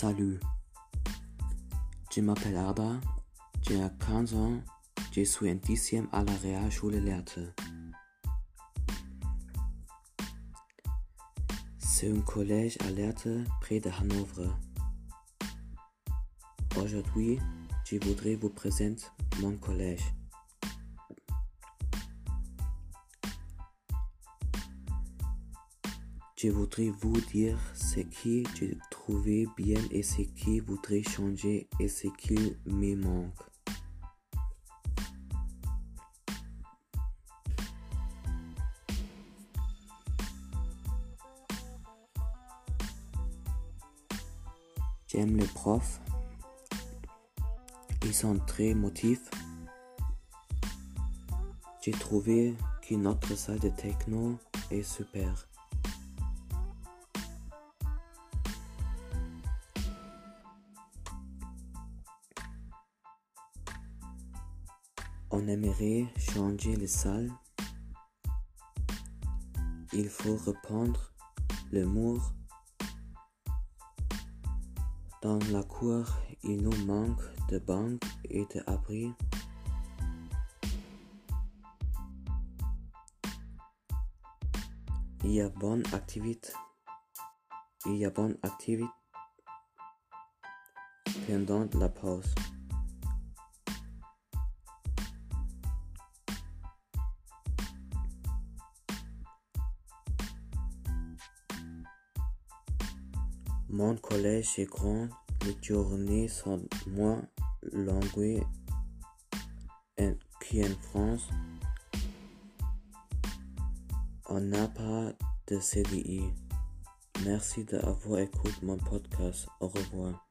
Salut, je m'appelle Arda, j'ai 15 ans, je suis en dixième à la Realschule Lehrte. C'est un collège à Lehrte près de Hanovre. Aujourd'hui, je voudrais vous présenter mon collège. Je voudrais vous dire ce que j'ai trouvé bien et ce qui voudrais changer et ce qui me manque. J'aime les profs. Ils sont très motifs. J'ai trouvé que notre salle de techno est super. On aimerait changer les salles. Il faut reprendre le mur. Dans la cour, il nous manque de banques et d'abris. Il y a bonne activité. Il y a bonne activité pendant la pause. Mon collège est grand, les journées sont moins longues qu'en France. On n'a pas de CDI. Merci d'avoir écouté mon podcast. Au revoir.